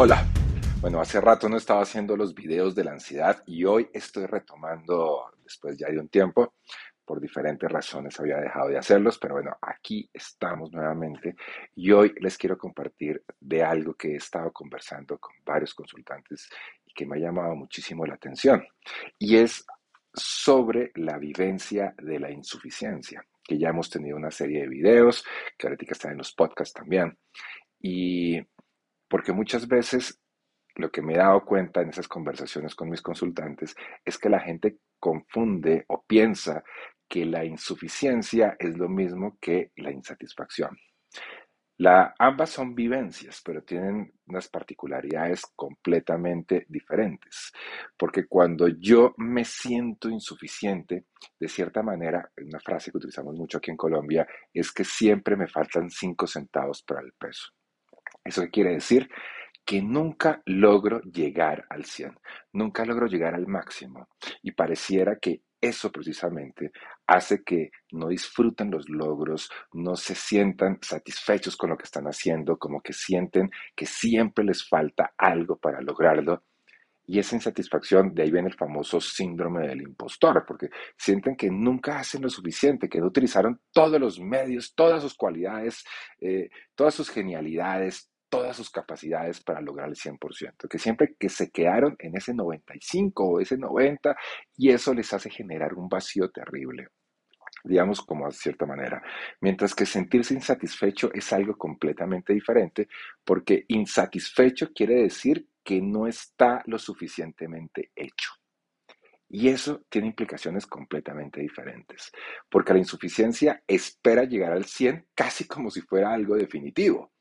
Hola. Bueno, hace rato no estaba haciendo los videos de la ansiedad y hoy estoy retomando, después ya de un tiempo, por diferentes razones había dejado de hacerlos, pero bueno, aquí estamos nuevamente y hoy les quiero compartir de algo que he estado conversando con varios consultantes y que me ha llamado muchísimo la atención y es sobre la vivencia de la insuficiencia, que ya hemos tenido una serie de videos, que ahorita están en los podcasts también. Y porque muchas veces lo que me he dado cuenta en esas conversaciones con mis consultantes es que la gente confunde o piensa que la insuficiencia es lo mismo que la insatisfacción. Ambas son vivencias, pero tienen unas particularidades completamente diferentes. Porque cuando yo me siento insuficiente, de cierta manera, una frase que utilizamos mucho aquí en Colombia, es que siempre me faltan cinco centavos para el peso. ¿Eso quiere decir? que nunca logro llegar al 100, nunca logro llegar al máximo y pareciera que eso precisamente hace que no disfruten los logros, no se sientan satisfechos con lo que están haciendo, como que sienten que siempre les falta algo para lograrlo. Y esa insatisfacción, de ahí viene el famoso síndrome del impostor, porque sienten que nunca hacen lo suficiente, que no utilizaron todos los medios, todas sus cualidades, eh, todas sus genialidades, todas sus capacidades para lograr el 100%, que siempre que se quedaron en ese 95 o ese 90 y eso les hace generar un vacío terrible digamos como de cierta manera. Mientras que sentirse insatisfecho es algo completamente diferente, porque insatisfecho quiere decir que no está lo suficientemente hecho. Y eso tiene implicaciones completamente diferentes, porque la insuficiencia espera llegar al 100 casi como si fuera algo definitivo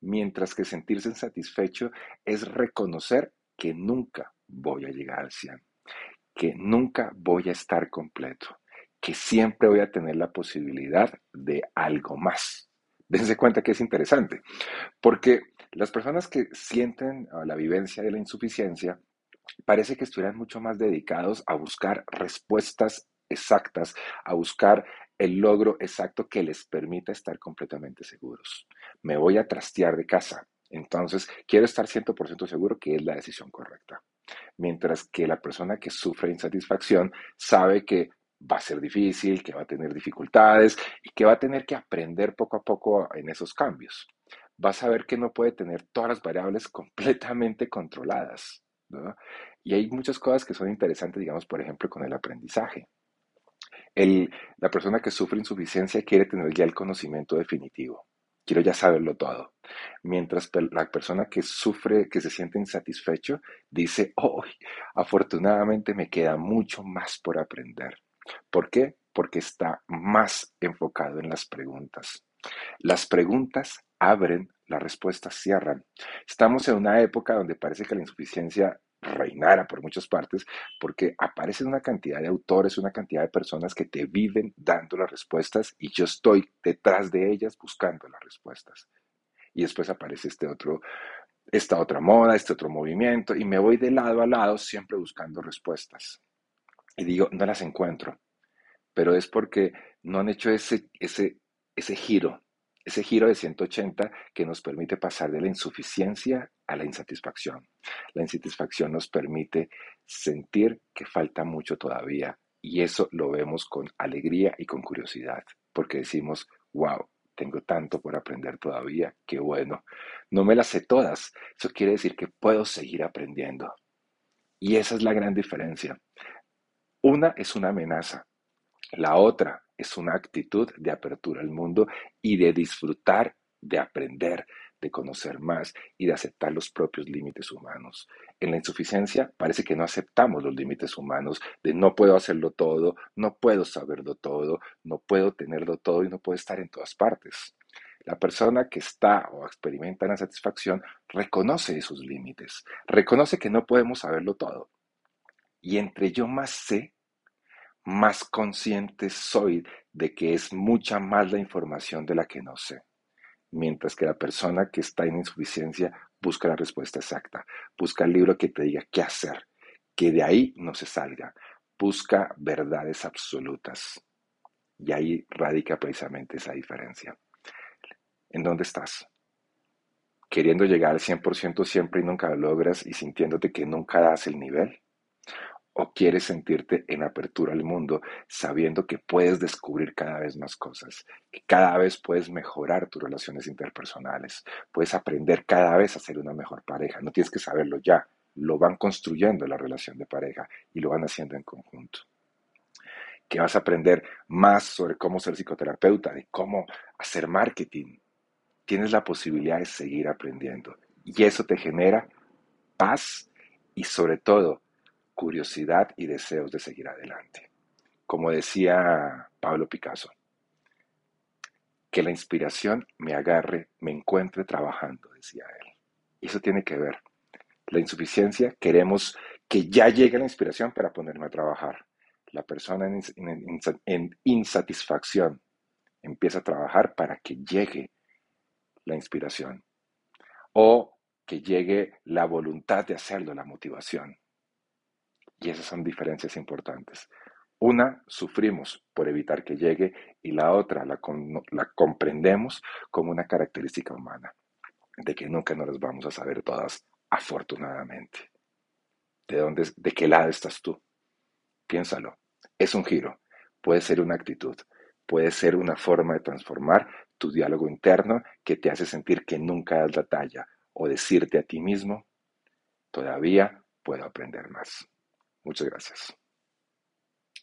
mientras que sentirse insatisfecho es reconocer que nunca voy a llegar al 100, que nunca voy a estar completo, que siempre voy a tener la posibilidad de algo más. Dense cuenta que es interesante, porque las personas que sienten la vivencia de la insuficiencia parece que estuvieran mucho más dedicados a buscar respuestas exactas, a buscar el logro exacto que les permita estar completamente seguros. Me voy a trastear de casa, entonces quiero estar 100% seguro que es la decisión correcta. Mientras que la persona que sufre insatisfacción sabe que va a ser difícil, que va a tener dificultades y que va a tener que aprender poco a poco en esos cambios. Va a saber que no puede tener todas las variables completamente controladas. Y hay muchas cosas que son interesantes, digamos, por ejemplo, con el aprendizaje la persona que sufre insuficiencia quiere tener ya el conocimiento definitivo. Quiero ya saberlo todo. Mientras la persona que sufre, que se siente insatisfecho, dice, oh, afortunadamente me queda mucho más por aprender. ¿Por qué? Porque está más enfocado en las preguntas. Las preguntas abren, las respuestas cierran. Estamos en una época donde parece que la insuficiencia reinara por muchas partes, porque aparecen una cantidad de autores, una cantidad de personas que te viven dando las respuestas y yo estoy detrás de ellas buscando las respuestas. Y después aparece este otro, esta otra moda, este otro movimiento, y me voy de lado a lado siempre buscando respuestas. Y digo, no las encuentro, pero es porque no han hecho ese, ese, ese giro, ese giro de 180 que nos permite pasar de la insuficiencia a la insatisfacción. La insatisfacción nos permite sentir que falta mucho todavía y eso lo vemos con alegría y con curiosidad, porque decimos, wow, tengo tanto por aprender todavía, qué bueno. No me las sé todas, eso quiere decir que puedo seguir aprendiendo. Y esa es la gran diferencia. Una es una amenaza, la otra es una actitud de apertura al mundo y de disfrutar de aprender, de conocer más y de aceptar los propios límites humanos. En la insuficiencia parece que no aceptamos los límites humanos de no puedo hacerlo todo, no puedo saberlo todo, no puedo tenerlo todo y no puedo estar en todas partes. La persona que está o experimenta la satisfacción reconoce sus límites, reconoce que no podemos saberlo todo. Y entre yo más sé, más consciente soy de que es mucha más la información de la que no sé. Mientras que la persona que está en insuficiencia busca la respuesta exacta, busca el libro que te diga qué hacer, que de ahí no se salga, busca verdades absolutas. Y ahí radica precisamente esa diferencia. ¿En dónde estás? Queriendo llegar al 100% siempre y nunca lo logras y sintiéndote que nunca das el nivel. ¿O quieres sentirte en apertura al mundo sabiendo que puedes descubrir cada vez más cosas, que cada vez puedes mejorar tus relaciones interpersonales, puedes aprender cada vez a ser una mejor pareja? No tienes que saberlo ya, lo van construyendo la relación de pareja y lo van haciendo en conjunto. Que vas a aprender más sobre cómo ser psicoterapeuta, de cómo hacer marketing. Tienes la posibilidad de seguir aprendiendo y eso te genera paz y sobre todo curiosidad y deseos de seguir adelante. Como decía Pablo Picasso, que la inspiración me agarre, me encuentre trabajando, decía él. Eso tiene que ver. La insuficiencia, queremos que ya llegue la inspiración para ponerme a trabajar. La persona en insatisfacción empieza a trabajar para que llegue la inspiración o que llegue la voluntad de hacerlo, la motivación. Y esas son diferencias importantes. Una, sufrimos por evitar que llegue y la otra la, comprendemos como una característica humana, de que nunca nos las vamos a saber todas, afortunadamente. ¿De, dónde, ¿De qué lado estás tú? Piénsalo. Es un giro, puede ser una actitud, puede ser una forma de transformar tu diálogo interno que te hace sentir que nunca das la talla o decirte a ti mismo, todavía puedo aprender más. Muchas gracias.